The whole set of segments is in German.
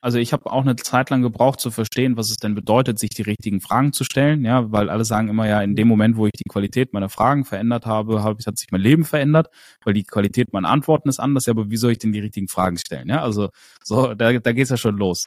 Also ich habe auch eine Zeit lang gebraucht zu verstehen, was es denn bedeutet, sich die richtigen Fragen zu stellen. Ja, weil alle sagen immer ja, in dem Moment, wo ich die Qualität meiner Fragen verändert habe, habe hat sich mein Leben verändert, weil die Qualität meiner Antworten ist anders. Ja, aber wie soll ich denn die richtigen Fragen stellen? Ja, also so, da, da geht's ja schon los.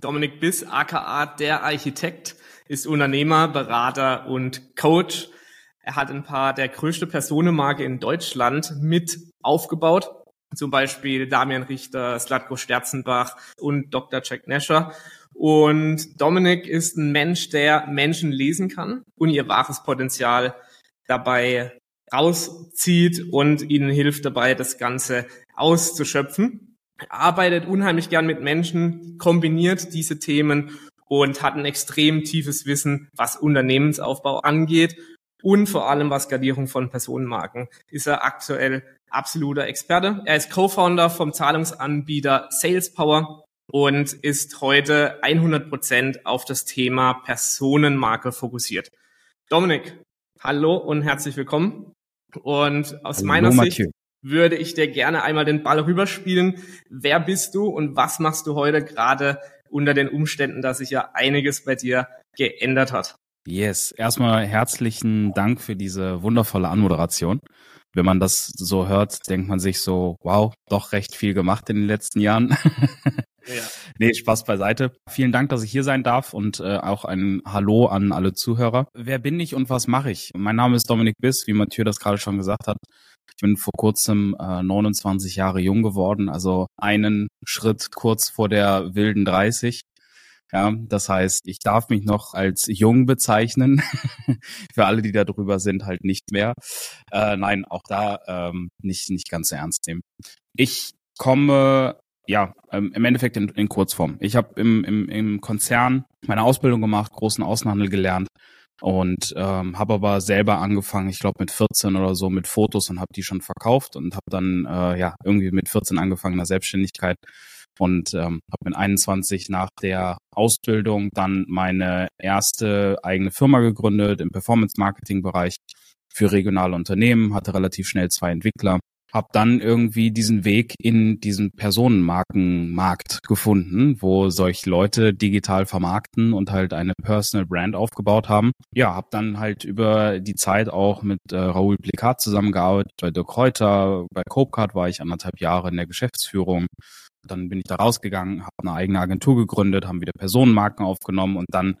Dominik Biss, aka der Architekt, ist Unternehmer, Berater und Coach. Er hat ein paar der größte Personenmarke in Deutschland mit aufgebaut. Zum Beispiel Damian Richter, Slatko Sterzenbach und Dr. Jack Nasher. Und Dominik ist ein Mensch, der Menschen lesen kann und ihr wahres Potenzial dabei rauszieht und ihnen hilft dabei, das Ganze auszuschöpfen arbeitet unheimlich gern mit Menschen, kombiniert diese Themen und hat ein extrem tiefes Wissen, was Unternehmensaufbau angeht und vor allem was Skalierung von Personenmarken. Ist er aktuell absoluter Experte. Er ist Co-Founder vom Zahlungsanbieter SalesPower und ist heute 100 Prozent auf das Thema Personenmarke fokussiert. Dominik, hallo und herzlich willkommen. Und aus hallo, meiner Sicht Mathieu würde ich dir gerne einmal den Ball rüberspielen. Wer bist du und was machst du heute gerade unter den Umständen, dass sich ja einiges bei dir geändert hat? Yes, erstmal herzlichen Dank für diese wundervolle Anmoderation. Wenn man das so hört, denkt man sich so, wow, doch recht viel gemacht in den letzten Jahren. Ja. Nee, Spaß beiseite. Vielen Dank, dass ich hier sein darf und äh, auch ein Hallo an alle Zuhörer. Wer bin ich und was mache ich? Mein Name ist Dominik Biss, wie Mathieu das gerade schon gesagt hat. Ich bin vor kurzem äh, 29 Jahre jung geworden, also einen Schritt kurz vor der wilden 30. Ja, das heißt, ich darf mich noch als jung bezeichnen. Für alle, die da drüber sind, halt nicht mehr. Äh, nein, auch da ähm, nicht, nicht ganz so ernst nehmen. Ich komme ja, ähm, im Endeffekt in, in Kurzform. Ich habe im, im, im Konzern meine Ausbildung gemacht, großen Außenhandel gelernt, und ähm, habe aber selber angefangen, ich glaube mit 14 oder so mit Fotos und habe die schon verkauft und habe dann äh, ja irgendwie mit 14 angefangen in der Selbstständigkeit und ähm, habe mit 21 nach der Ausbildung dann meine erste eigene Firma gegründet im Performance Marketing Bereich für regionale Unternehmen, hatte relativ schnell zwei Entwickler habe dann irgendwie diesen Weg in diesen Personenmarkenmarkt gefunden, wo solche Leute digital vermarkten und halt eine Personal Brand aufgebaut haben. Ja, habe dann halt über die Zeit auch mit äh, Raoul Plikat zusammengearbeitet. Bei Dirk Kräuter, bei Copecard war ich anderthalb Jahre in der Geschäftsführung. Dann bin ich da rausgegangen, habe eine eigene Agentur gegründet, haben wieder Personenmarken aufgenommen und dann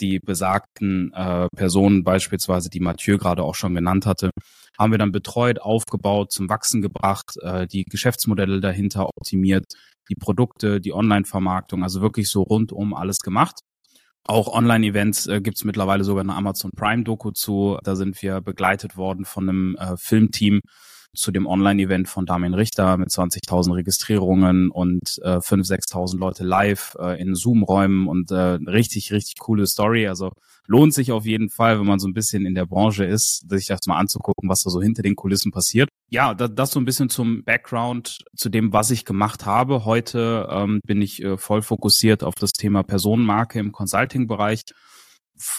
die besagten äh, Personen, beispielsweise die Mathieu gerade auch schon genannt hatte, haben wir dann betreut, aufgebaut, zum Wachsen gebracht, äh, die Geschäftsmodelle dahinter optimiert, die Produkte, die Online-Vermarktung, also wirklich so rundum alles gemacht. Auch Online-Events äh, gibt es mittlerweile sogar eine Amazon Prime-Doku zu. Da sind wir begleitet worden von einem äh, Filmteam, zu dem Online-Event von Damien Richter mit 20.000 Registrierungen und äh, 5.000, 6.000 Leute live äh, in Zoom-Räumen und äh, richtig, richtig coole Story. Also lohnt sich auf jeden Fall, wenn man so ein bisschen in der Branche ist, sich das mal anzugucken, was da so hinter den Kulissen passiert. Ja, das, das so ein bisschen zum Background, zu dem, was ich gemacht habe. Heute ähm, bin ich äh, voll fokussiert auf das Thema Personenmarke im Consulting-Bereich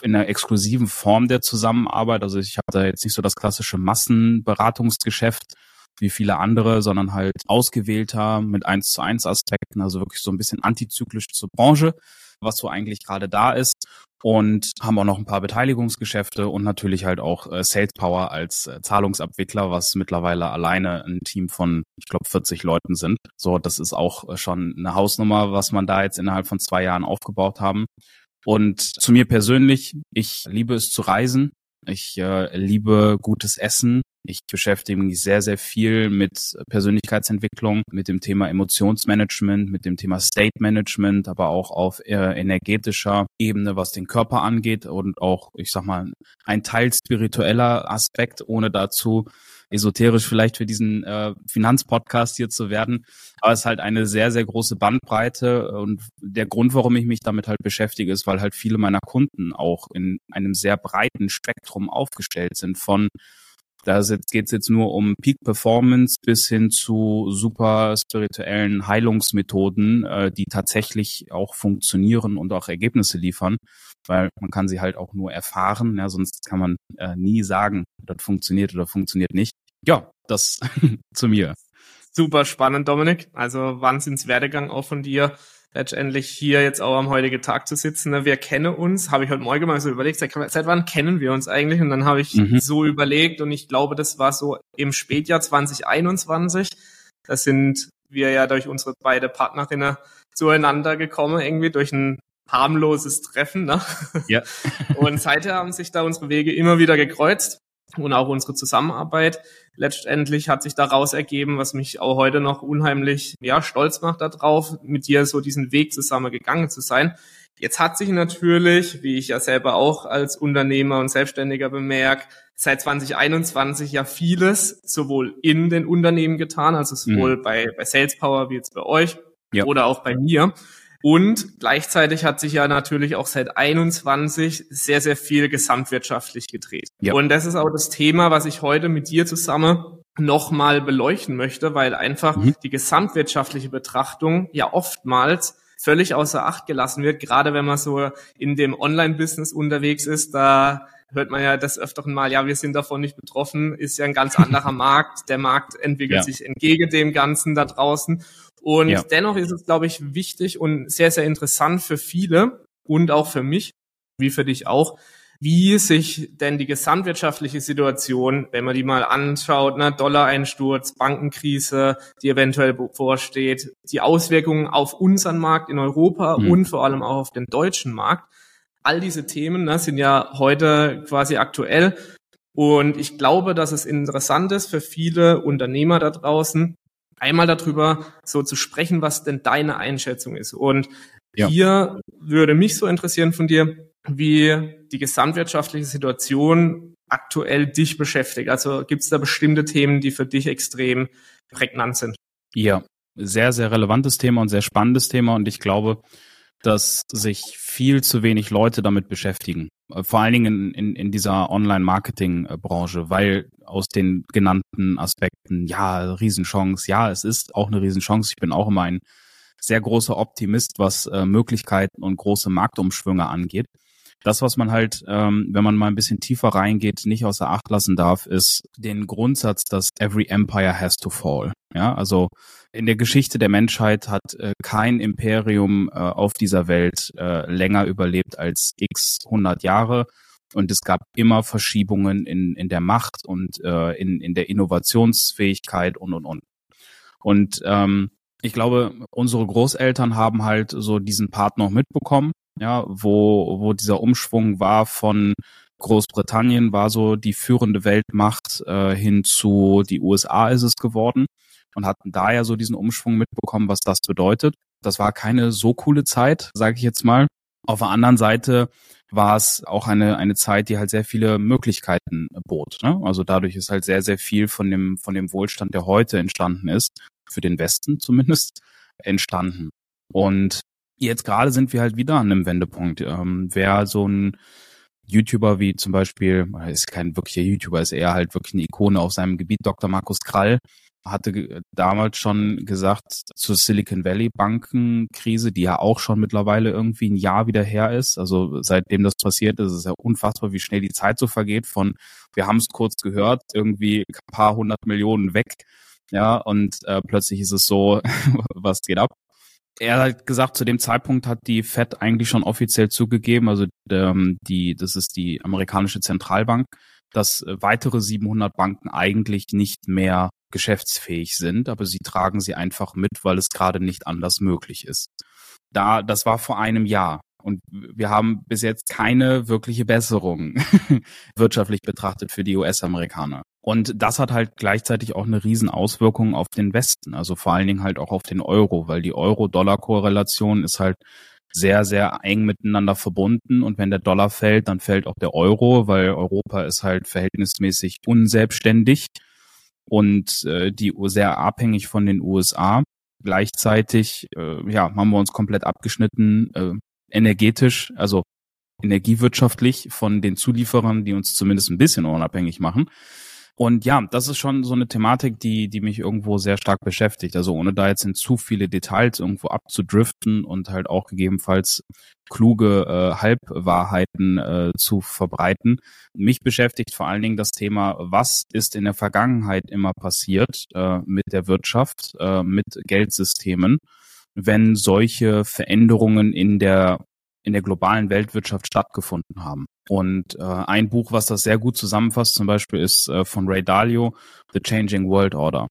in einer exklusiven Form der Zusammenarbeit. Also ich habe da jetzt nicht so das klassische Massenberatungsgeschäft wie viele andere, sondern halt ausgewählter mit eins zu eins Aspekten, also wirklich so ein bisschen antizyklisch zur Branche, was so eigentlich gerade da ist. Und haben auch noch ein paar Beteiligungsgeschäfte und natürlich halt auch äh, Sales Power als äh, Zahlungsabwickler, was mittlerweile alleine ein Team von, ich glaube, 40 Leuten sind. So, das ist auch äh, schon eine Hausnummer, was man da jetzt innerhalb von zwei Jahren aufgebaut haben. Und zu mir persönlich, ich liebe es zu reisen. Ich äh, liebe gutes Essen. Ich beschäftige mich sehr, sehr viel mit Persönlichkeitsentwicklung, mit dem Thema Emotionsmanagement, mit dem Thema State Management, aber auch auf äh, energetischer Ebene, was den Körper angeht und auch, ich sag mal, ein Teil spiritueller Aspekt, ohne dazu esoterisch vielleicht für diesen äh, Finanzpodcast hier zu werden. Aber es ist halt eine sehr, sehr große Bandbreite. Und der Grund, warum ich mich damit halt beschäftige, ist, weil halt viele meiner Kunden auch in einem sehr breiten Spektrum aufgestellt sind von da geht es jetzt nur um Peak Performance bis hin zu super spirituellen Heilungsmethoden, äh, die tatsächlich auch funktionieren und auch Ergebnisse liefern, weil man kann sie halt auch nur erfahren, ja, sonst kann man äh, nie sagen, das funktioniert oder funktioniert nicht. Ja, das zu mir. Super spannend, Dominik. Also Wahnsinns Werdegang auch von dir letztendlich hier jetzt auch am heutigen Tag zu sitzen. Ne? Wir kennen uns, habe ich heute Morgen mal so überlegt, seit, seit wann kennen wir uns eigentlich? Und dann habe ich mhm. so überlegt und ich glaube, das war so im Spätjahr 2021. Da sind wir ja durch unsere beide Partnerinnen zueinander gekommen, irgendwie durch ein harmloses Treffen. Ne? Ja. und seither haben sich da unsere Wege immer wieder gekreuzt und auch unsere Zusammenarbeit. Letztendlich hat sich daraus ergeben, was mich auch heute noch unheimlich ja, stolz macht darauf, mit dir so diesen Weg zusammen gegangen zu sein. Jetzt hat sich natürlich, wie ich ja selber auch als Unternehmer und Selbstständiger bemerkt, seit 2021 ja vieles sowohl in den Unternehmen getan, also sowohl mhm. bei, bei Sales Power wie jetzt bei euch ja. oder auch bei mir. Und gleichzeitig hat sich ja natürlich auch seit 21 sehr, sehr viel gesamtwirtschaftlich gedreht. Ja. Und das ist auch das Thema, was ich heute mit dir zusammen nochmal beleuchten möchte, weil einfach mhm. die gesamtwirtschaftliche Betrachtung ja oftmals völlig außer Acht gelassen wird, gerade wenn man so in dem Online-Business unterwegs ist, da hört man ja das öfteren Mal, ja, wir sind davon nicht betroffen, ist ja ein ganz anderer Markt. Der Markt entwickelt ja. sich entgegen dem Ganzen da draußen. Und ja. dennoch ist es, glaube ich, wichtig und sehr, sehr interessant für viele und auch für mich, wie für dich auch, wie sich denn die gesamtwirtschaftliche Situation, wenn man die mal anschaut, ne, Dollar-Einsturz, Bankenkrise, die eventuell bevorsteht, die Auswirkungen auf unseren Markt in Europa mhm. und vor allem auch auf den deutschen Markt. All diese Themen ne, sind ja heute quasi aktuell. Und ich glaube, dass es interessant ist für viele Unternehmer da draußen, einmal darüber so zu sprechen, was denn deine Einschätzung ist. Und ja. hier würde mich so interessieren von dir, wie die gesamtwirtschaftliche Situation aktuell dich beschäftigt. Also gibt es da bestimmte Themen, die für dich extrem prägnant sind? Ja, sehr, sehr relevantes Thema und sehr spannendes Thema. Und ich glaube, dass sich viel zu wenig Leute damit beschäftigen. Vor allen Dingen in, in, in dieser Online-Marketing-Branche, weil aus den genannten Aspekten, ja, Riesenchance, ja, es ist auch eine Riesenchance. Ich bin auch immer ein sehr großer Optimist, was äh, Möglichkeiten und große Marktumschwünge angeht. Das, was man halt, ähm, wenn man mal ein bisschen tiefer reingeht, nicht außer Acht lassen darf, ist den Grundsatz, dass every empire has to fall. Ja, also in der Geschichte der Menschheit hat äh, kein Imperium äh, auf dieser Welt äh, länger überlebt als x 100 Jahre. Und es gab immer Verschiebungen in, in der Macht und äh, in, in der Innovationsfähigkeit und, und, und. Und ähm, ich glaube, unsere Großeltern haben halt so diesen Part noch mitbekommen, ja, wo, wo dieser Umschwung war von Großbritannien war so die führende Weltmacht äh, hin zu die USA ist es geworden und hatten da ja so diesen Umschwung mitbekommen, was das bedeutet. Das war keine so coole Zeit, sage ich jetzt mal. Auf der anderen Seite war es auch eine, eine Zeit, die halt sehr viele Möglichkeiten bot. Ne? Also dadurch ist halt sehr, sehr viel von dem, von dem Wohlstand, der heute entstanden ist, für den Westen zumindest, entstanden. Und jetzt gerade sind wir halt wieder an einem Wendepunkt. Ähm, wer so ein YouTuber wie zum Beispiel, ist kein wirklicher YouTuber, ist eher halt wirklich eine Ikone auf seinem Gebiet, Dr. Markus Krall, hatte damals schon gesagt zur Silicon Valley Bankenkrise, die ja auch schon mittlerweile irgendwie ein Jahr wieder her ist. Also seitdem das passiert ist, ist es ja unfassbar, wie schnell die Zeit so vergeht von, wir haben es kurz gehört, irgendwie ein paar hundert Millionen weg. Ja, und äh, plötzlich ist es so, was geht ab? Er hat gesagt, zu dem Zeitpunkt hat die Fed eigentlich schon offiziell zugegeben, also ähm, die, das ist die amerikanische Zentralbank, dass weitere 700 Banken eigentlich nicht mehr geschäftsfähig sind, aber sie tragen sie einfach mit, weil es gerade nicht anders möglich ist. Da, das war vor einem Jahr. Und wir haben bis jetzt keine wirkliche Besserung wirtschaftlich betrachtet für die US-Amerikaner. Und das hat halt gleichzeitig auch eine Riesenauswirkung auf den Westen, also vor allen Dingen halt auch auf den Euro, weil die Euro-Dollar-Korrelation ist halt sehr, sehr eng miteinander verbunden. Und wenn der Dollar fällt, dann fällt auch der Euro, weil Europa ist halt verhältnismäßig unselbstständig und äh, die sehr abhängig von den USA. Gleichzeitig äh, ja, haben wir uns komplett abgeschnitten, äh, energetisch, also energiewirtschaftlich von den Zulieferern, die uns zumindest ein bisschen unabhängig machen. Und ja, das ist schon so eine Thematik, die, die mich irgendwo sehr stark beschäftigt. Also ohne da jetzt in zu viele Details irgendwo abzudriften und halt auch gegebenenfalls kluge äh, Halbwahrheiten äh, zu verbreiten. Mich beschäftigt vor allen Dingen das Thema, was ist in der Vergangenheit immer passiert äh, mit der Wirtschaft, äh, mit Geldsystemen, wenn solche Veränderungen in der in der globalen Weltwirtschaft stattgefunden haben. Und äh, ein Buch, was das sehr gut zusammenfasst, zum Beispiel ist äh, von Ray Dalio, The Changing World Order,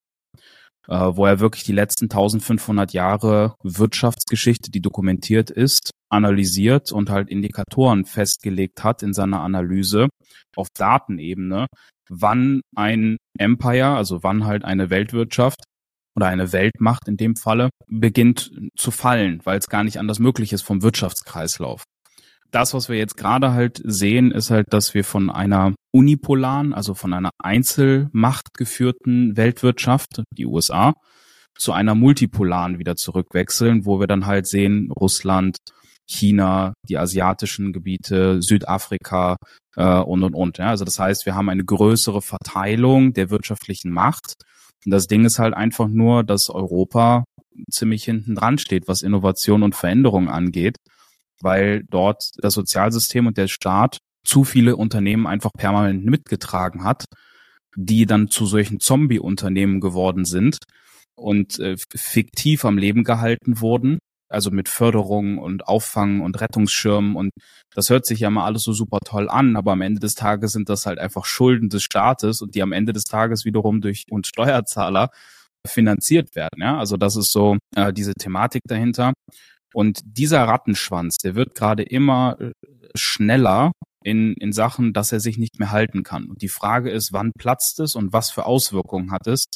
äh, wo er wirklich die letzten 1500 Jahre Wirtschaftsgeschichte, die dokumentiert ist, analysiert und halt Indikatoren festgelegt hat in seiner Analyse auf Datenebene, wann ein Empire, also wann halt eine Weltwirtschaft oder eine Weltmacht in dem Falle beginnt zu fallen, weil es gar nicht anders möglich ist vom Wirtschaftskreislauf. Das, was wir jetzt gerade halt sehen, ist halt, dass wir von einer unipolaren, also von einer Einzelmacht geführten Weltwirtschaft, die USA, zu einer multipolaren wieder zurückwechseln, wo wir dann halt sehen, Russland, China, die asiatischen Gebiete, Südafrika äh, und und und. Ja. Also das heißt, wir haben eine größere Verteilung der wirtschaftlichen Macht und das Ding ist halt einfach nur, dass Europa ziemlich hinten dran steht, was Innovation und Veränderung angeht, weil dort das Sozialsystem und der Staat zu viele Unternehmen einfach permanent mitgetragen hat, die dann zu solchen Zombie-Unternehmen geworden sind und äh, fiktiv am Leben gehalten wurden also mit Förderung und Auffangen und Rettungsschirmen und das hört sich ja mal alles so super toll an, aber am Ende des Tages sind das halt einfach Schulden des Staates und die am Ende des Tages wiederum durch uns Steuerzahler finanziert werden. Ja, also das ist so äh, diese Thematik dahinter. Und dieser Rattenschwanz, der wird gerade immer äh, schneller in, in Sachen, dass er sich nicht mehr halten kann. Und die Frage ist, wann platzt es und was für Auswirkungen hat es?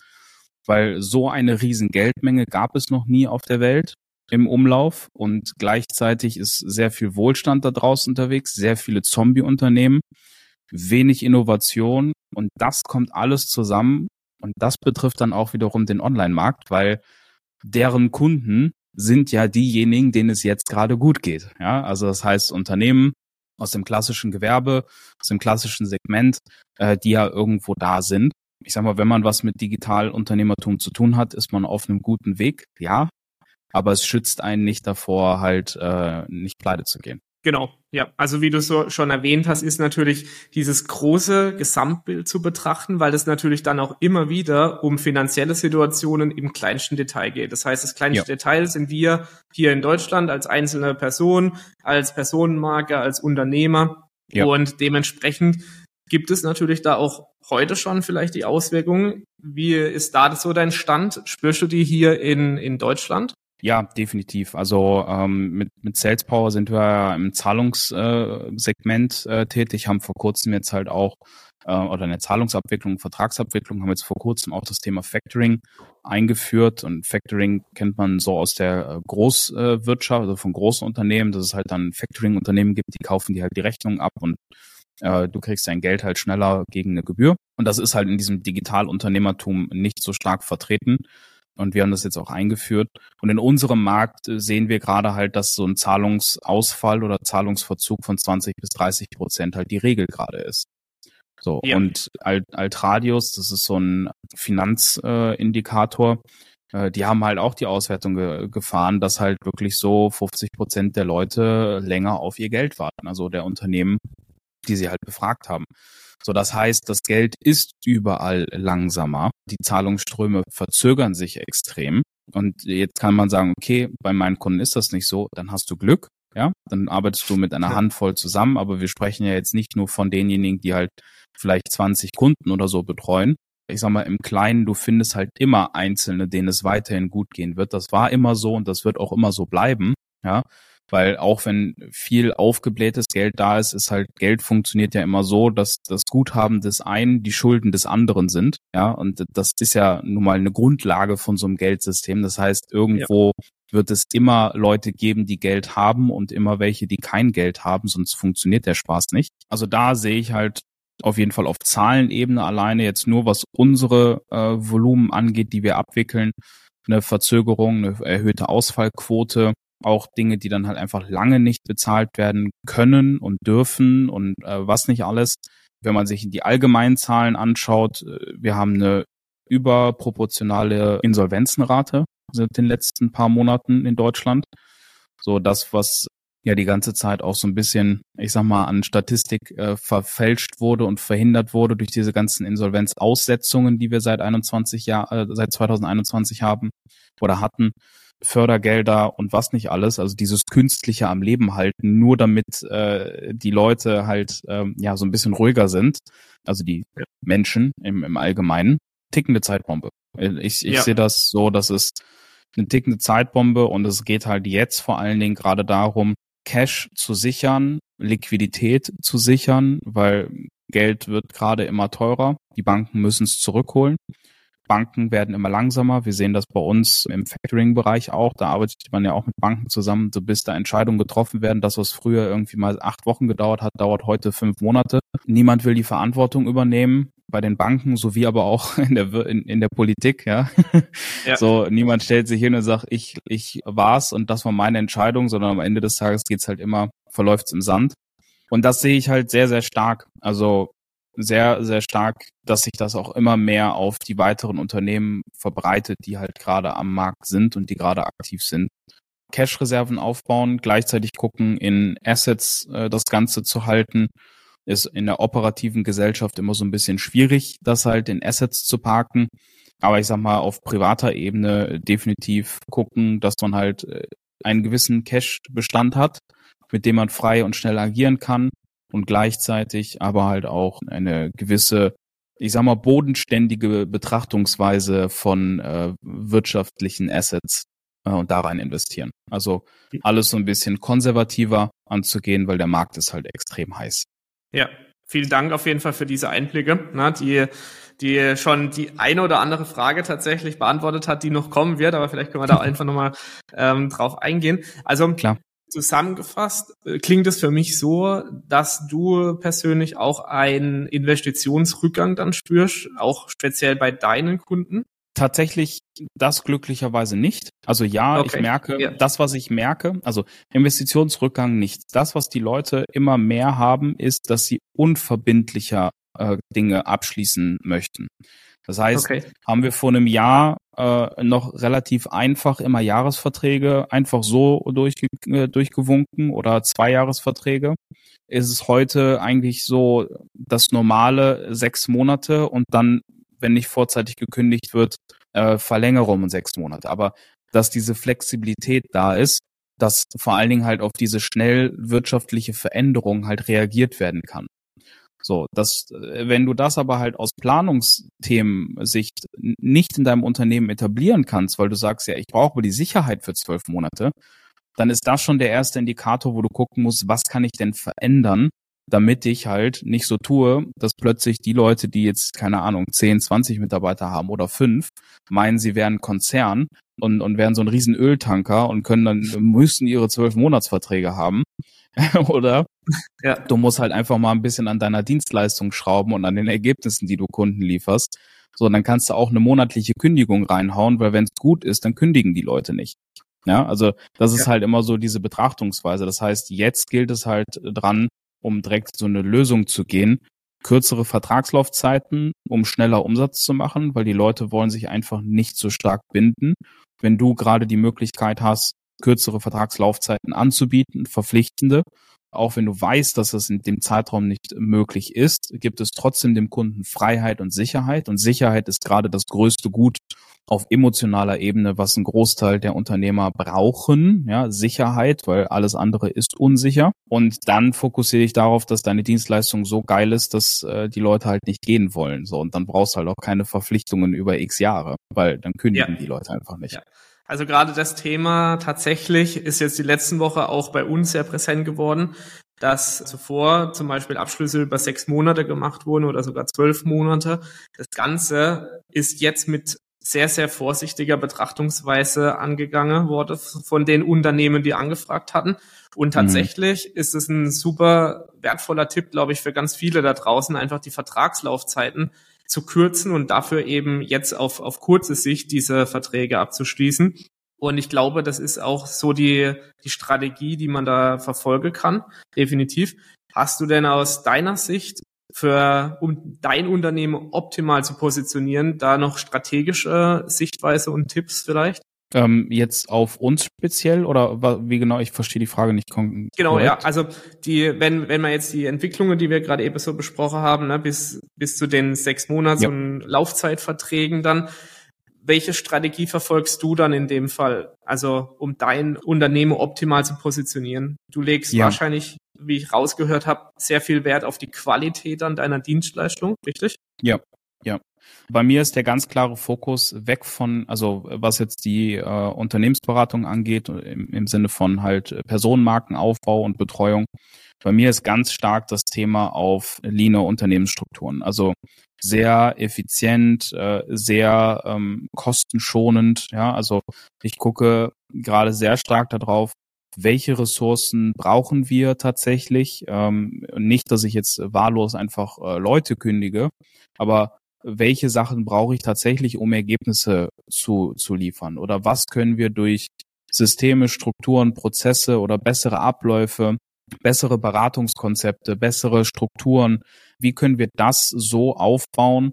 Weil so eine riesen Geldmenge gab es noch nie auf der Welt im Umlauf und gleichzeitig ist sehr viel Wohlstand da draußen unterwegs, sehr viele Zombie-Unternehmen, wenig Innovation und das kommt alles zusammen und das betrifft dann auch wiederum den Online-Markt, weil deren Kunden sind ja diejenigen, denen es jetzt gerade gut geht. Ja, also das heißt Unternehmen aus dem klassischen Gewerbe, aus dem klassischen Segment, äh, die ja irgendwo da sind. Ich sag mal, wenn man was mit Digitalunternehmertum zu tun hat, ist man auf einem guten Weg. Ja, aber es schützt einen nicht davor, halt äh, nicht pleite zu gehen. Genau, ja. Also wie du so schon erwähnt hast, ist natürlich dieses große Gesamtbild zu betrachten, weil es natürlich dann auch immer wieder um finanzielle Situationen im kleinsten Detail geht. Das heißt, das kleinste ja. Detail sind wir hier in Deutschland als einzelne Person, als Personenmarke, als Unternehmer. Ja. Und dementsprechend gibt es natürlich da auch heute schon vielleicht die Auswirkungen. Wie ist da so dein Stand? Spürst du die hier in, in Deutschland? Ja, definitiv. Also ähm, mit, mit Sales Power sind wir im Zahlungssegment äh, äh, tätig, haben vor kurzem jetzt halt auch äh, oder eine Zahlungsabwicklung, Vertragsabwicklung, haben jetzt vor kurzem auch das Thema Factoring eingeführt. Und Factoring kennt man so aus der äh, Großwirtschaft, also von großen Unternehmen, dass es halt dann Factoring-Unternehmen gibt, die kaufen die halt die Rechnung ab und äh, du kriegst dein Geld halt schneller gegen eine Gebühr. Und das ist halt in diesem Digitalunternehmertum nicht so stark vertreten. Und wir haben das jetzt auch eingeführt. Und in unserem Markt äh, sehen wir gerade halt, dass so ein Zahlungsausfall oder Zahlungsverzug von 20 bis 30 Prozent halt die Regel gerade ist. So, ja. und Alt Altradius, das ist so ein Finanzindikator, äh, die haben halt auch die Auswertung ge gefahren, dass halt wirklich so 50 Prozent der Leute länger auf ihr Geld warten, also der Unternehmen, die sie halt befragt haben. So, das heißt, das Geld ist überall langsamer. Die Zahlungsströme verzögern sich extrem. Und jetzt kann man sagen, okay, bei meinen Kunden ist das nicht so, dann hast du Glück. Ja, dann arbeitest du mit einer Handvoll zusammen, aber wir sprechen ja jetzt nicht nur von denjenigen, die halt vielleicht 20 Kunden oder so betreuen. Ich sag mal, im Kleinen, du findest halt immer Einzelne, denen es weiterhin gut gehen wird. Das war immer so und das wird auch immer so bleiben. Ja, weil auch wenn viel aufgeblähtes Geld da ist, ist halt Geld funktioniert ja immer so, dass das Guthaben des einen die Schulden des anderen sind. Ja, und das ist ja nun mal eine Grundlage von so einem Geldsystem. Das heißt, irgendwo ja. wird es immer Leute geben, die Geld haben und immer welche, die kein Geld haben, sonst funktioniert der Spaß nicht. Also da sehe ich halt auf jeden Fall auf Zahlenebene alleine jetzt nur, was unsere äh, Volumen angeht, die wir abwickeln, eine Verzögerung, eine erhöhte Ausfallquote, auch Dinge, die dann halt einfach lange nicht bezahlt werden können und dürfen und äh, was nicht alles. Wenn man sich die allgemeinen Zahlen anschaut, äh, wir haben eine überproportionale Insolvenzenrate seit den letzten paar Monaten in Deutschland. So das, was ja die ganze Zeit auch so ein bisschen, ich sag mal, an Statistik äh, verfälscht wurde und verhindert wurde durch diese ganzen Insolvenzaussetzungen, die wir seit 21 Jahr, äh, seit 2021 haben oder hatten. Fördergelder und was nicht alles, also dieses künstliche am Leben halten, nur damit äh, die Leute halt ähm, ja so ein bisschen ruhiger sind, also die Menschen im, im Allgemeinen, tickende Zeitbombe. Ich, ich ja. sehe das so, dass es eine tickende Zeitbombe und es geht halt jetzt vor allen Dingen gerade darum, Cash zu sichern, Liquidität zu sichern, weil Geld wird gerade immer teurer. Die Banken müssen es zurückholen. Banken werden immer langsamer. Wir sehen das bei uns im Factoring-Bereich auch. Da arbeitet man ja auch mit Banken zusammen, so bis da Entscheidungen getroffen werden. Das, was früher irgendwie mal acht Wochen gedauert hat, dauert heute fünf Monate. Niemand will die Verantwortung übernehmen bei den Banken sowie aber auch in der in, in der Politik, ja. ja. So niemand stellt sich hin und sagt, ich ich war's und das war meine Entscheidung, sondern am Ende des Tages geht's halt immer verläuft's im Sand. Und das sehe ich halt sehr sehr stark. Also sehr sehr stark, dass sich das auch immer mehr auf die weiteren Unternehmen verbreitet, die halt gerade am Markt sind und die gerade aktiv sind. Cash-Reserven aufbauen, gleichzeitig gucken, in Assets äh, das Ganze zu halten ist in der operativen Gesellschaft immer so ein bisschen schwierig, das halt in Assets zu parken. Aber ich sag mal, auf privater Ebene definitiv gucken, dass man halt äh, einen gewissen Cash-Bestand hat, mit dem man frei und schnell agieren kann und gleichzeitig aber halt auch eine gewisse, ich sag mal, bodenständige Betrachtungsweise von äh, wirtschaftlichen Assets äh, und da rein investieren. Also alles so ein bisschen konservativer anzugehen, weil der Markt ist halt extrem heiß. Ja, vielen Dank auf jeden Fall für diese Einblicke, na, die, die schon die eine oder andere Frage tatsächlich beantwortet hat, die noch kommen wird, aber vielleicht können wir da einfach nochmal ähm, drauf eingehen. Also Klar. zusammengefasst äh, klingt es für mich so, dass du persönlich auch einen Investitionsrückgang dann spürst, auch speziell bei deinen Kunden tatsächlich das glücklicherweise nicht. Also ja, okay. ich merke, ja. das, was ich merke, also Investitionsrückgang nicht. Das, was die Leute immer mehr haben, ist, dass sie unverbindlicher äh, Dinge abschließen möchten. Das heißt, okay. haben wir vor einem Jahr äh, noch relativ einfach immer Jahresverträge einfach so durchge äh, durchgewunken oder Zweijahresverträge, ist es heute eigentlich so das normale sechs Monate und dann wenn nicht vorzeitig gekündigt wird, äh, Verlängerung um sechs Monate. Aber dass diese Flexibilität da ist, dass vor allen Dingen halt auf diese schnell wirtschaftliche Veränderung halt reagiert werden kann. So, dass, äh, wenn du das aber halt aus Planungsthemen-Sicht nicht in deinem Unternehmen etablieren kannst, weil du sagst, ja, ich brauche die Sicherheit für zwölf Monate, dann ist das schon der erste Indikator, wo du gucken musst, was kann ich denn verändern, damit ich halt nicht so tue, dass plötzlich die Leute, die jetzt, keine Ahnung, 10, 20 Mitarbeiter haben oder fünf, meinen, sie wären Konzern und, und wären so ein riesen Öltanker und können dann, müssen ihre zwölf Monatsverträge haben. oder ja. du musst halt einfach mal ein bisschen an deiner Dienstleistung schrauben und an den Ergebnissen, die du Kunden lieferst. So, dann kannst du auch eine monatliche Kündigung reinhauen, weil wenn es gut ist, dann kündigen die Leute nicht. Ja, also das ist ja. halt immer so diese Betrachtungsweise. Das heißt, jetzt gilt es halt dran, um direkt so eine Lösung zu gehen. Kürzere Vertragslaufzeiten, um schneller Umsatz zu machen, weil die Leute wollen sich einfach nicht so stark binden. Wenn du gerade die Möglichkeit hast, kürzere Vertragslaufzeiten anzubieten, verpflichtende, auch wenn du weißt, dass es in dem Zeitraum nicht möglich ist, gibt es trotzdem dem Kunden Freiheit und Sicherheit. Und Sicherheit ist gerade das größte Gut, auf emotionaler Ebene, was ein Großteil der Unternehmer brauchen, ja, Sicherheit, weil alles andere ist unsicher. Und dann fokussiere ich darauf, dass deine Dienstleistung so geil ist, dass äh, die Leute halt nicht gehen wollen. So, und dann brauchst du halt auch keine Verpflichtungen über x Jahre, weil dann kündigen ja. die Leute einfach nicht. Ja. Also gerade das Thema tatsächlich ist jetzt die letzten Woche auch bei uns sehr präsent geworden, dass zuvor zum Beispiel Abschlüsse über sechs Monate gemacht wurden oder sogar zwölf Monate. Das Ganze ist jetzt mit sehr, sehr vorsichtiger Betrachtungsweise angegangen wurde von den Unternehmen, die angefragt hatten. Und mhm. tatsächlich mhm. ist es ein super wertvoller Tipp, glaube ich, für ganz viele da draußen, einfach die Vertragslaufzeiten zu kürzen und dafür eben jetzt auf, auf kurze Sicht diese Verträge abzuschließen. Und ich glaube, das ist auch so die, die Strategie, die man da verfolgen kann. Definitiv. Hast du denn aus deiner Sicht für, um dein Unternehmen optimal zu positionieren, da noch strategische Sichtweise und Tipps vielleicht? Ähm, jetzt auf uns speziell oder wie genau? Ich verstehe die Frage nicht. Genau, korrekt. ja. Also die, wenn wenn man jetzt die Entwicklungen, die wir gerade eben so besprochen haben, ne, bis bis zu den sechs Monats ja. und Laufzeitverträgen dann, welche Strategie verfolgst du dann in dem Fall? Also um dein Unternehmen optimal zu positionieren. Du legst ja. wahrscheinlich, wie ich rausgehört habe, sehr viel Wert auf die Qualität an deiner Dienstleistung, richtig? Ja, ja. Bei mir ist der ganz klare Fokus weg von, also was jetzt die äh, Unternehmensberatung angeht, im, im Sinne von halt Personenmarkenaufbau und Betreuung. Bei mir ist ganz stark das Thema auf leaner Unternehmensstrukturen. Also sehr effizient, äh, sehr ähm, kostenschonend. Ja, also ich gucke gerade sehr stark darauf, welche Ressourcen brauchen wir tatsächlich. Ähm, nicht, dass ich jetzt wahllos einfach äh, Leute kündige, aber welche Sachen brauche ich tatsächlich, um Ergebnisse zu, zu liefern? Oder was können wir durch Systeme, Strukturen, Prozesse oder bessere Abläufe, bessere Beratungskonzepte, bessere Strukturen, wie können wir das so aufbauen,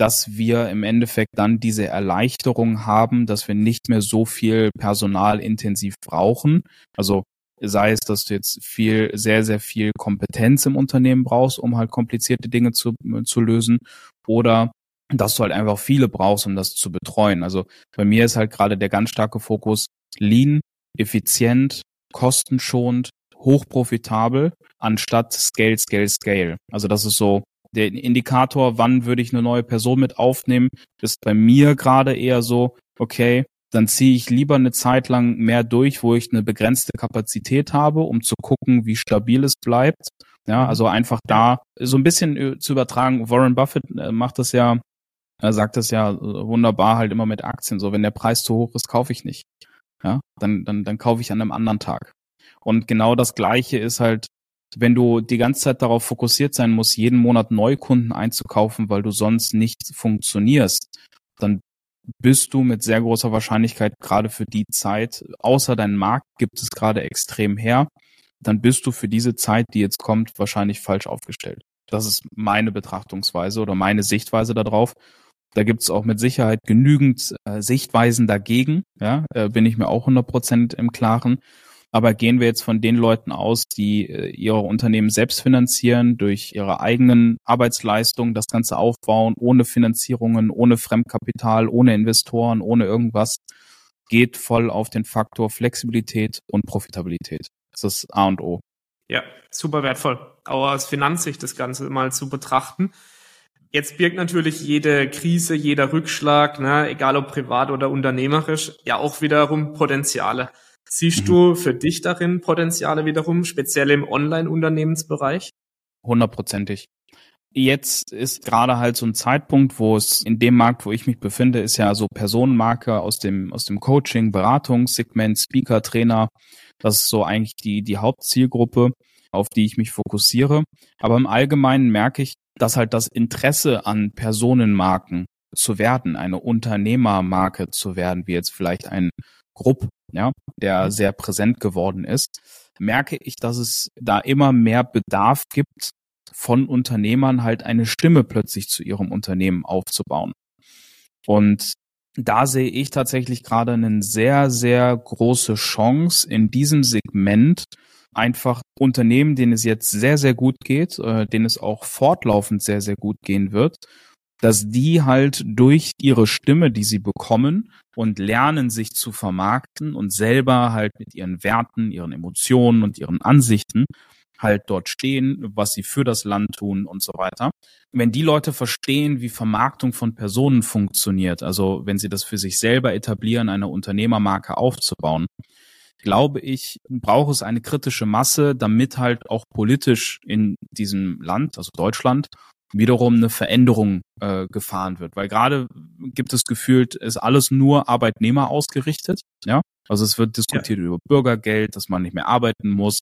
dass wir im Endeffekt dann diese Erleichterung haben, dass wir nicht mehr so viel Personal intensiv brauchen. Also sei es, dass du jetzt viel, sehr, sehr viel Kompetenz im Unternehmen brauchst, um halt komplizierte Dinge zu, zu lösen, oder dass du halt einfach viele brauchst, um das zu betreuen. Also bei mir ist halt gerade der ganz starke Fokus lean, effizient, kostenschonend, hochprofitabel, anstatt Scale, Scale, Scale. Also das ist so der Indikator, wann würde ich eine neue Person mit aufnehmen, ist bei mir gerade eher so, okay, dann ziehe ich lieber eine Zeit lang mehr durch, wo ich eine begrenzte Kapazität habe, um zu gucken, wie stabil es bleibt. Ja, mhm. also einfach da so ein bisschen zu übertragen. Warren Buffett äh, macht das ja, er sagt das ja wunderbar halt immer mit Aktien. So, wenn der Preis zu hoch ist, kaufe ich nicht. Ja, dann, dann, dann kaufe ich an einem anderen Tag. Und genau das Gleiche ist halt, wenn du die ganze Zeit darauf fokussiert sein musst, jeden Monat Neukunden einzukaufen, weil du sonst nicht funktionierst, dann bist du mit sehr großer Wahrscheinlichkeit gerade für die Zeit, außer dein Markt gibt es gerade extrem her, dann bist du für diese Zeit, die jetzt kommt, wahrscheinlich falsch aufgestellt. Das ist meine Betrachtungsweise oder meine Sichtweise darauf. Da gibt es auch mit Sicherheit genügend äh, Sichtweisen dagegen, ja, äh, bin ich mir auch 100% im Klaren. Aber gehen wir jetzt von den Leuten aus, die äh, ihre Unternehmen selbst finanzieren, durch ihre eigenen Arbeitsleistungen das Ganze aufbauen, ohne Finanzierungen, ohne Fremdkapital, ohne Investoren, ohne irgendwas, geht voll auf den Faktor Flexibilität und Profitabilität. Das ist A und O. Ja, super wertvoll. Auch aus Finanzsicht das Ganze mal zu betrachten. Jetzt birgt natürlich jede Krise, jeder Rückschlag, ne, egal ob privat oder unternehmerisch, ja auch wiederum Potenziale. Siehst mhm. du für dich darin Potenziale wiederum, speziell im Online-Unternehmensbereich? Hundertprozentig. Jetzt ist gerade halt so ein Zeitpunkt, wo es in dem Markt, wo ich mich befinde, ist ja so Personenmarke aus dem, aus dem Coaching, Beratungssegment, Speaker, Trainer. Das ist so eigentlich die, die Hauptzielgruppe, auf die ich mich fokussiere. Aber im Allgemeinen merke ich, dass halt das Interesse an Personenmarken zu werden, eine Unternehmermarke zu werden, wie jetzt vielleicht ein Grupp, ja, der mhm. sehr präsent geworden ist, merke ich, dass es da immer mehr Bedarf gibt, von Unternehmern halt eine Stimme plötzlich zu ihrem Unternehmen aufzubauen. Und da sehe ich tatsächlich gerade eine sehr, sehr große Chance in diesem Segment, einfach Unternehmen, denen es jetzt sehr, sehr gut geht, äh, denen es auch fortlaufend sehr, sehr gut gehen wird, dass die halt durch ihre Stimme, die sie bekommen und lernen, sich zu vermarkten und selber halt mit ihren Werten, ihren Emotionen und ihren Ansichten halt dort stehen, was sie für das Land tun und so weiter. Wenn die Leute verstehen, wie Vermarktung von Personen funktioniert, also wenn sie das für sich selber etablieren, eine Unternehmermarke aufzubauen, glaube ich, braucht es eine kritische Masse, damit halt auch politisch in diesem Land, also Deutschland, wiederum eine Veränderung äh, gefahren wird. Weil gerade gibt es gefühlt, ist alles nur Arbeitnehmer ausgerichtet. Ja, also es wird diskutiert ja. über Bürgergeld, dass man nicht mehr arbeiten muss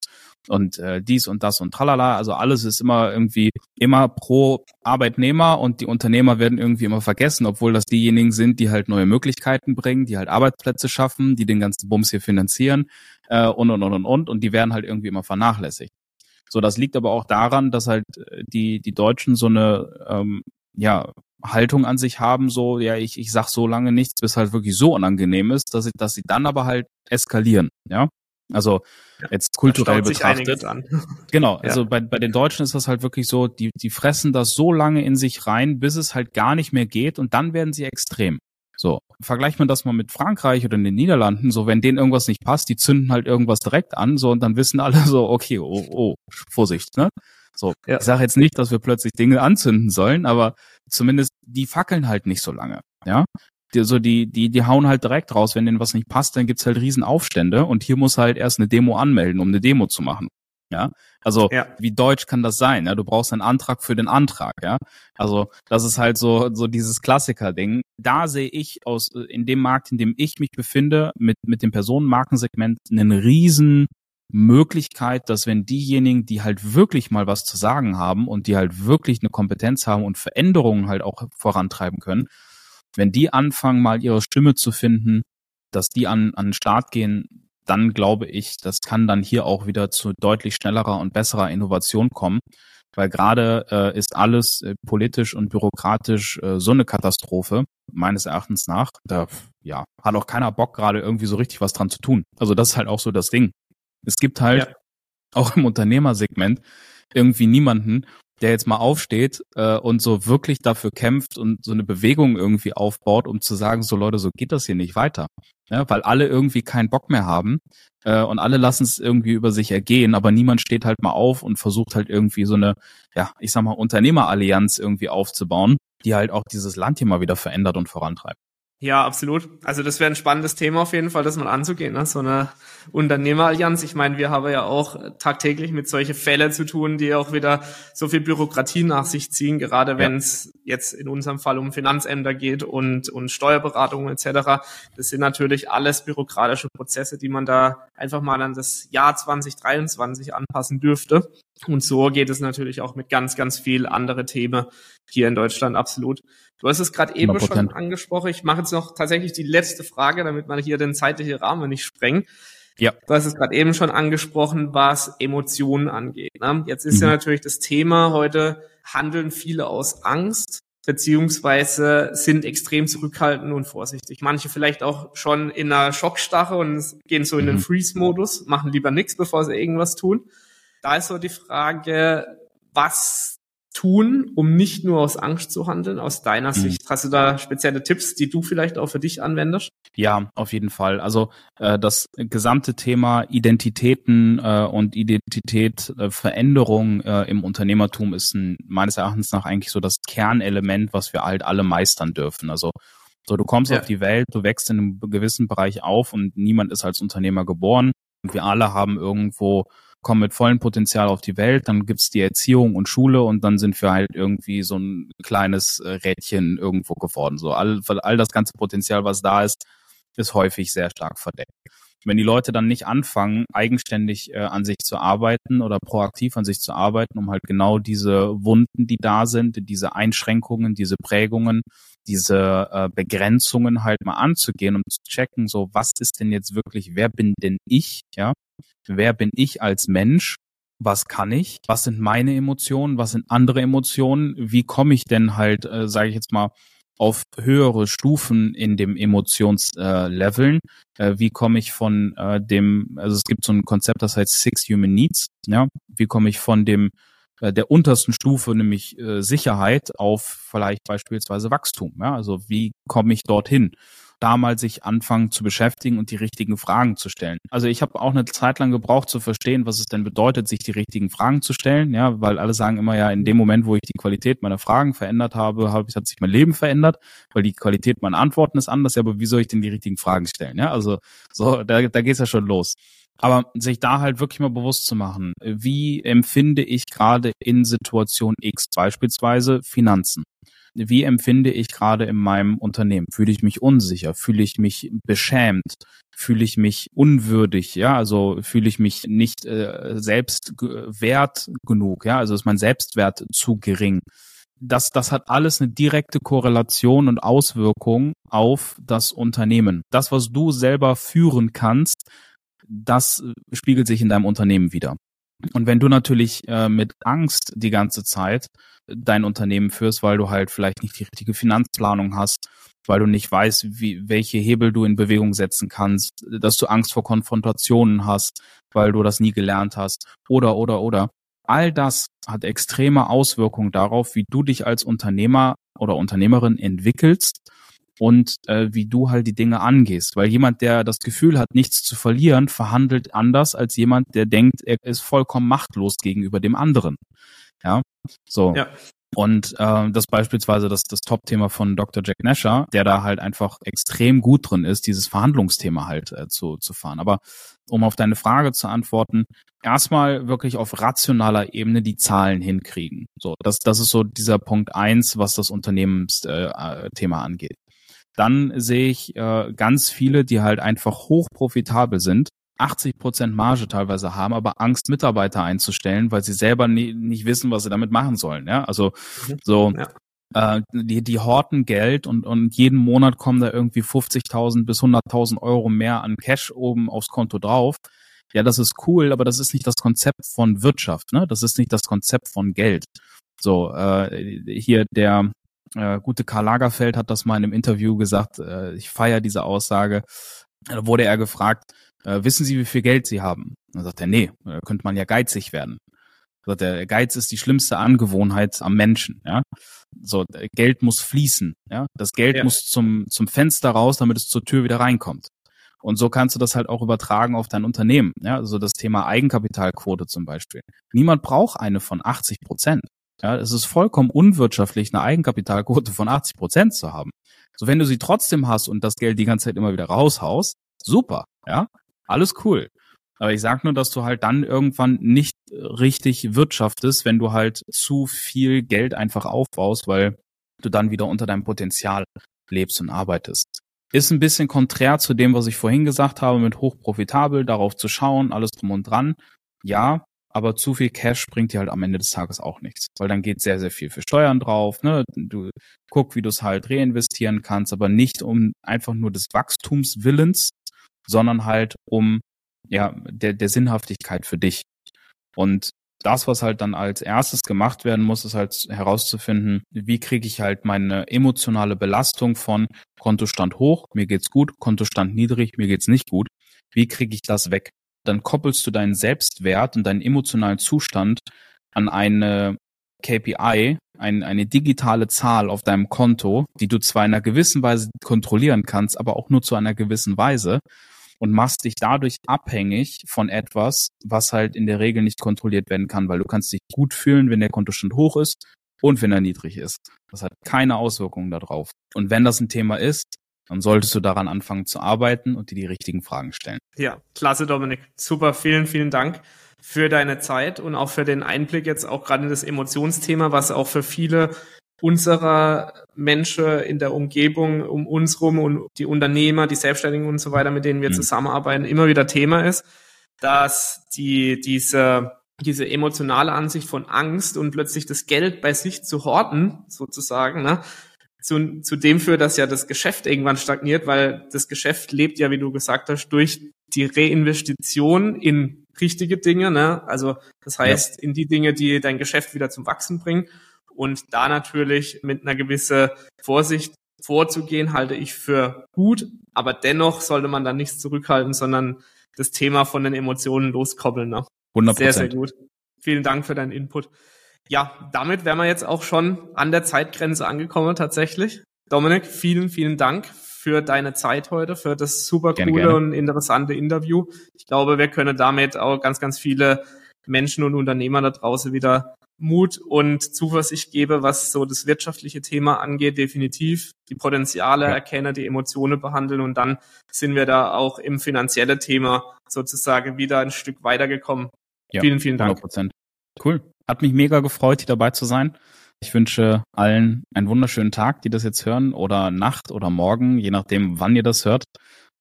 und äh, dies und das und tralala. Also alles ist immer irgendwie immer pro Arbeitnehmer und die Unternehmer werden irgendwie immer vergessen, obwohl das diejenigen sind, die halt neue Möglichkeiten bringen, die halt Arbeitsplätze schaffen, die den ganzen Bums hier finanzieren äh, und und und und und und die werden halt irgendwie immer vernachlässigt. So, das liegt aber auch daran, dass halt äh, die die Deutschen so eine ähm, ja Haltung an sich haben, so, ja, ich, ich sag so lange nichts, bis halt wirklich so unangenehm ist, dass, ich, dass sie dann aber halt eskalieren, ja. Also ja, jetzt kulturell betrachtet. Genau, ja. also bei, bei den Deutschen ist das halt wirklich so, die, die fressen das so lange in sich rein, bis es halt gar nicht mehr geht und dann werden sie extrem. So, vergleicht man das mal mit Frankreich oder in den Niederlanden, so wenn denen irgendwas nicht passt, die zünden halt irgendwas direkt an, so und dann wissen alle so, okay, oh, oh, Vorsicht, ne? So, ja. ich sage jetzt nicht, dass wir plötzlich Dinge anzünden sollen, aber zumindest die fackeln halt nicht so lange. Ja, die, so die, die, die hauen halt direkt raus, wenn denen was nicht passt, dann gibt's halt Riesenaufstände und hier muss halt erst eine Demo anmelden, um eine Demo zu machen. Ja, also ja. wie deutsch kann das sein? Ja, du brauchst einen Antrag für den Antrag. Ja, also das ist halt so so dieses Klassiker-Ding. Da sehe ich aus in dem Markt, in dem ich mich befinde, mit mit dem Personenmarkensegment einen riesen Möglichkeit, dass wenn diejenigen, die halt wirklich mal was zu sagen haben und die halt wirklich eine Kompetenz haben und Veränderungen halt auch vorantreiben können, wenn die anfangen, mal ihre Stimme zu finden, dass die an, an den Start gehen, dann glaube ich, das kann dann hier auch wieder zu deutlich schnellerer und besserer Innovation kommen, weil gerade äh, ist alles äh, politisch und bürokratisch äh, so eine Katastrophe, meines Erachtens nach. Da ja, hat auch keiner Bock, gerade irgendwie so richtig was dran zu tun. Also das ist halt auch so das Ding. Es gibt halt ja. auch im Unternehmersegment irgendwie niemanden, der jetzt mal aufsteht äh, und so wirklich dafür kämpft und so eine Bewegung irgendwie aufbaut, um zu sagen, so Leute, so geht das hier nicht weiter. Ja, weil alle irgendwie keinen Bock mehr haben äh, und alle lassen es irgendwie über sich ergehen, aber niemand steht halt mal auf und versucht halt irgendwie so eine, ja, ich sag mal, Unternehmerallianz irgendwie aufzubauen, die halt auch dieses Land hier mal wieder verändert und vorantreibt. Ja, absolut. Also das wäre ein spannendes Thema auf jeden Fall, das mal anzugehen. Ne? So eine Unternehmerallianz. Ich meine, wir haben ja auch tagtäglich mit solche Fälle zu tun, die auch wieder so viel Bürokratie nach sich ziehen, gerade ja. wenn es jetzt in unserem Fall um Finanzämter geht und, und Steuerberatungen etc. Das sind natürlich alles bürokratische Prozesse, die man da einfach mal an das Jahr 2023 anpassen dürfte. Und so geht es natürlich auch mit ganz, ganz viel andere Themen hier in Deutschland absolut. Du hast es gerade eben 100%. schon angesprochen. Ich mache jetzt noch tatsächlich die letzte Frage, damit man hier den zeitlichen Rahmen nicht sprengt. Ja. Du hast es gerade eben schon angesprochen, was Emotionen angeht. Ne? Jetzt ist mhm. ja natürlich das Thema heute, handeln viele aus Angst, beziehungsweise sind extrem zurückhaltend und vorsichtig. Manche vielleicht auch schon in einer Schockstache und gehen so in den mhm. Freeze-Modus, machen lieber nichts, bevor sie irgendwas tun. Da ist so die Frage, was tun, um nicht nur aus Angst zu handeln, aus deiner mhm. Sicht? Hast du da spezielle Tipps, die du vielleicht auch für dich anwendest? Ja, auf jeden Fall. Also äh, das gesamte Thema Identitäten äh, und Identität, äh, Veränderung äh, im Unternehmertum ist ein, meines Erachtens nach eigentlich so das Kernelement, was wir halt alle meistern dürfen. Also so, du kommst ja. auf die Welt, du wächst in einem gewissen Bereich auf und niemand ist als Unternehmer geboren. Und wir alle haben irgendwo kommen mit vollem Potenzial auf die Welt, dann gibt's die Erziehung und Schule und dann sind wir halt irgendwie so ein kleines äh, Rädchen irgendwo geworden. So all, all das ganze Potenzial, was da ist, ist häufig sehr stark verdeckt. Wenn die Leute dann nicht anfangen, eigenständig äh, an sich zu arbeiten oder proaktiv an sich zu arbeiten, um halt genau diese Wunden, die da sind, diese Einschränkungen, diese Prägungen, diese äh, Begrenzungen halt mal anzugehen und zu checken, so was ist denn jetzt wirklich, wer bin denn ich, ja? Wer bin ich als Mensch? Was kann ich? Was sind meine Emotionen? Was sind andere Emotionen? Wie komme ich denn halt, äh, sage ich jetzt mal, auf höhere Stufen in dem Emotionsleveln. Äh, äh, wie komme ich von äh, dem, also es gibt so ein Konzept, das heißt Six Human Needs, ja, wie komme ich von dem äh, der untersten Stufe, nämlich äh, Sicherheit, auf vielleicht beispielsweise Wachstum, ja, also wie komme ich dorthin? Da mal sich anfangen zu beschäftigen und die richtigen Fragen zu stellen. Also ich habe auch eine Zeit lang gebraucht zu verstehen, was es denn bedeutet, sich die richtigen Fragen zu stellen, ja, weil alle sagen immer ja, in dem Moment, wo ich die Qualität meiner Fragen verändert habe, habe hat sich mein Leben verändert, weil die Qualität meiner Antworten ist anders, ja, aber wie soll ich denn die richtigen Fragen stellen, ja? Also so, da, da geht's ja schon los. Aber sich da halt wirklich mal bewusst zu machen, wie empfinde ich gerade in Situation X, beispielsweise Finanzen. Wie empfinde ich gerade in meinem Unternehmen? Fühle ich mich unsicher? Fühle ich mich beschämt? Fühle ich mich unwürdig? Ja, also fühle ich mich nicht äh, selbst wert genug? Ja, also ist mein Selbstwert zu gering? das, das hat alles eine direkte Korrelation und Auswirkung auf das Unternehmen. Das, was du selber führen kannst, das spiegelt sich in deinem Unternehmen wieder. Und wenn du natürlich äh, mit Angst die ganze Zeit dein Unternehmen führst, weil du halt vielleicht nicht die richtige Finanzplanung hast, weil du nicht weißt, wie, welche Hebel du in Bewegung setzen kannst, dass du Angst vor Konfrontationen hast, weil du das nie gelernt hast, oder, oder, oder. All das hat extreme Auswirkungen darauf, wie du dich als Unternehmer oder Unternehmerin entwickelst und äh, wie du halt die Dinge angehst. Weil jemand, der das Gefühl hat, nichts zu verlieren, verhandelt anders als jemand, der denkt, er ist vollkommen machtlos gegenüber dem anderen. Ja, so. Ja. Und äh, das beispielsweise das, das Top-Thema von Dr. Jack Nasher, der da halt einfach extrem gut drin ist, dieses Verhandlungsthema halt äh, zu, zu fahren. Aber um auf deine Frage zu antworten, erstmal wirklich auf rationaler Ebene die Zahlen hinkriegen. So, das, das ist so dieser Punkt eins, was das Unternehmensthema äh, Thema angeht dann sehe ich äh, ganz viele, die halt einfach hoch profitabel sind, 80 Prozent Marge teilweise haben, aber Angst, Mitarbeiter einzustellen, weil sie selber nie, nicht wissen, was sie damit machen sollen. Ja, also mhm. so. Ja. Äh, die, die horten Geld und, und jeden Monat kommen da irgendwie 50.000 bis 100.000 Euro mehr an Cash oben aufs Konto drauf. Ja, das ist cool, aber das ist nicht das Konzept von Wirtschaft, ne? Das ist nicht das Konzept von Geld. So, äh, hier der äh, gute Karl Lagerfeld hat das mal in einem Interview gesagt. Äh, ich feiere diese Aussage. Da wurde er gefragt, äh, wissen Sie, wie viel Geld Sie haben? Dann sagt er, nee, da könnte man ja geizig werden. Sagt er, Geiz ist die schlimmste Angewohnheit am Menschen. Ja, so Geld muss fließen. Ja, das Geld ja. muss zum zum Fenster raus, damit es zur Tür wieder reinkommt. Und so kannst du das halt auch übertragen auf dein Unternehmen. Ja, also das Thema Eigenkapitalquote zum Beispiel. Niemand braucht eine von 80 Prozent. Ja, es ist vollkommen unwirtschaftlich, eine Eigenkapitalquote von 80 Prozent zu haben. So, wenn du sie trotzdem hast und das Geld die ganze Zeit immer wieder raushaust, super, ja, alles cool. Aber ich sag nur, dass du halt dann irgendwann nicht richtig wirtschaftest, wenn du halt zu viel Geld einfach aufbaust, weil du dann wieder unter deinem Potenzial lebst und arbeitest. Ist ein bisschen konträr zu dem, was ich vorhin gesagt habe, mit hochprofitabel, darauf zu schauen, alles drum und dran. Ja, aber zu viel Cash bringt dir halt am Ende des Tages auch nichts, weil dann geht sehr, sehr viel für Steuern drauf. Ne? Du guck, wie du es halt reinvestieren kannst, aber nicht um einfach nur des Wachstumswillens, sondern halt um ja der, der Sinnhaftigkeit für dich. Und das, was halt dann als erstes gemacht werden muss, ist halt herauszufinden, wie kriege ich halt meine emotionale Belastung von Kontostand hoch, mir geht's gut, Kontostand niedrig, mir geht's nicht gut. Wie kriege ich das weg? Dann koppelst du deinen Selbstwert und deinen emotionalen Zustand an eine KPI, ein, eine digitale Zahl auf deinem Konto, die du zwar in einer gewissen Weise kontrollieren kannst, aber auch nur zu einer gewissen Weise und machst dich dadurch abhängig von etwas, was halt in der Regel nicht kontrolliert werden kann, weil du kannst dich gut fühlen, wenn der Kontostand hoch ist und wenn er niedrig ist. Das hat keine Auswirkungen darauf. Und wenn das ein Thema ist, dann solltest du daran anfangen zu arbeiten und dir die richtigen Fragen stellen. Ja, klasse, Dominik. Super, vielen, vielen Dank für deine Zeit und auch für den Einblick jetzt auch gerade in das Emotionsthema, was auch für viele unserer Menschen in der Umgebung um uns rum und die Unternehmer, die Selbstständigen und so weiter, mit denen wir mhm. zusammenarbeiten, immer wieder Thema ist, dass die diese diese emotionale Ansicht von Angst und plötzlich das Geld bei sich zu horten, sozusagen, ne, zu, zu dem führt, dass ja das Geschäft irgendwann stagniert, weil das Geschäft lebt ja, wie du gesagt hast, durch die Reinvestition in richtige Dinge, ne? Also das heißt ja. in die Dinge, die dein Geschäft wieder zum Wachsen bringen. Und da natürlich mit einer gewissen Vorsicht vorzugehen, halte ich für gut. Aber dennoch sollte man da nichts zurückhalten, sondern das Thema von den Emotionen loskoppeln. Ne? 100%. Sehr, sehr gut. Vielen Dank für deinen Input. Ja, damit wären wir jetzt auch schon an der Zeitgrenze angekommen tatsächlich. Dominik, vielen, vielen Dank für deine Zeit heute, für das super coole gerne, gerne. und interessante Interview. Ich glaube, wir können damit auch ganz, ganz viele Menschen und Unternehmer da draußen wieder Mut und Zuversicht gebe, was so das wirtschaftliche Thema angeht, definitiv. Die Potenziale ja. erkennen, die Emotionen behandeln und dann sind wir da auch im finanziellen Thema sozusagen wieder ein Stück weitergekommen. Ja, vielen, vielen Dank. 100%. Cool. Hat mich mega gefreut, hier dabei zu sein. Ich wünsche allen einen wunderschönen Tag, die das jetzt hören, oder Nacht oder Morgen, je nachdem, wann ihr das hört.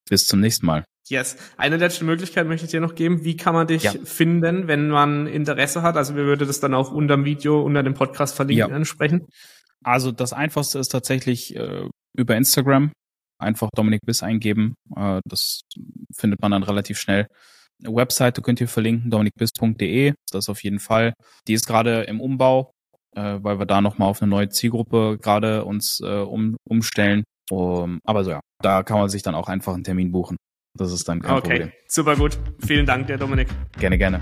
Bis zum nächsten Mal. Yes. Eine letzte Möglichkeit möchte ich dir noch geben. Wie kann man dich ja. finden, wenn man Interesse hat? Also wir würde das dann auch unter dem Video, unter dem Podcast verlinken, ja. ansprechen. Also das Einfachste ist tatsächlich äh, über Instagram. Einfach Dominik Biss eingeben. Äh, das findet man dann relativ schnell. Webseite könnt ihr verlinken, dominikbiss.de. Das auf jeden Fall. Die ist gerade im Umbau, äh, weil wir da nochmal auf eine neue Zielgruppe gerade uns äh, um, umstellen. Um, aber so ja, da kann man sich dann auch einfach einen Termin buchen. Das ist dann kein okay. Problem. Super gut. Vielen Dank dir, Dominik. Gerne, gerne.